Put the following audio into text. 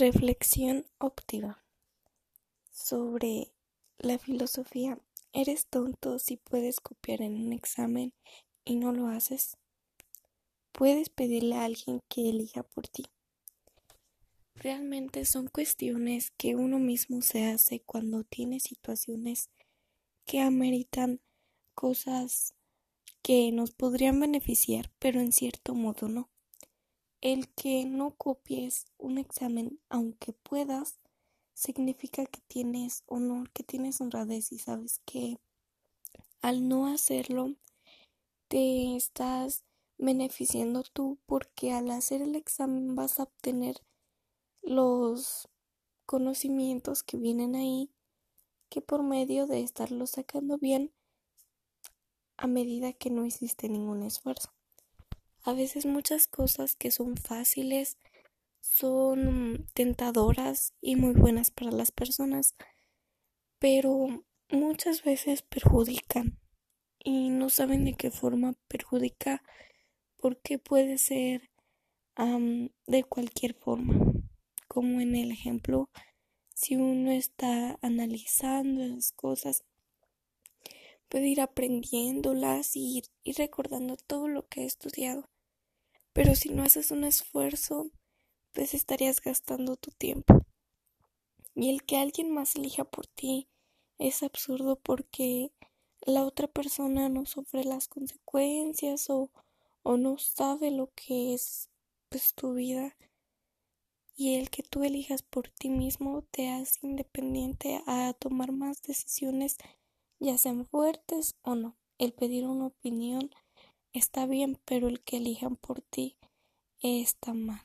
Reflexión óptima sobre la filosofía. ¿Eres tonto si puedes copiar en un examen y no lo haces? Puedes pedirle a alguien que elija por ti. Realmente son cuestiones que uno mismo se hace cuando tiene situaciones que ameritan cosas que nos podrían beneficiar, pero en cierto modo no. El que no copies un examen, aunque puedas, significa que tienes honor, que tienes honradez y sabes que al no hacerlo te estás beneficiando tú porque al hacer el examen vas a obtener los conocimientos que vienen ahí que por medio de estarlo sacando bien a medida que no hiciste ningún esfuerzo. A veces muchas cosas que son fáciles son tentadoras y muy buenas para las personas, pero muchas veces perjudican y no saben de qué forma perjudica porque puede ser de cualquier forma, como en el ejemplo, si uno está analizando las cosas puede ir aprendiéndolas y recordando todo lo que he estudiado. Pero si no haces un esfuerzo, pues estarías gastando tu tiempo. Y el que alguien más elija por ti es absurdo porque la otra persona no sufre las consecuencias o, o no sabe lo que es pues tu vida y el que tú elijas por ti mismo te hace independiente a tomar más decisiones ya sean fuertes o no. El pedir una opinión está bien, pero el que elijan por ti está mal.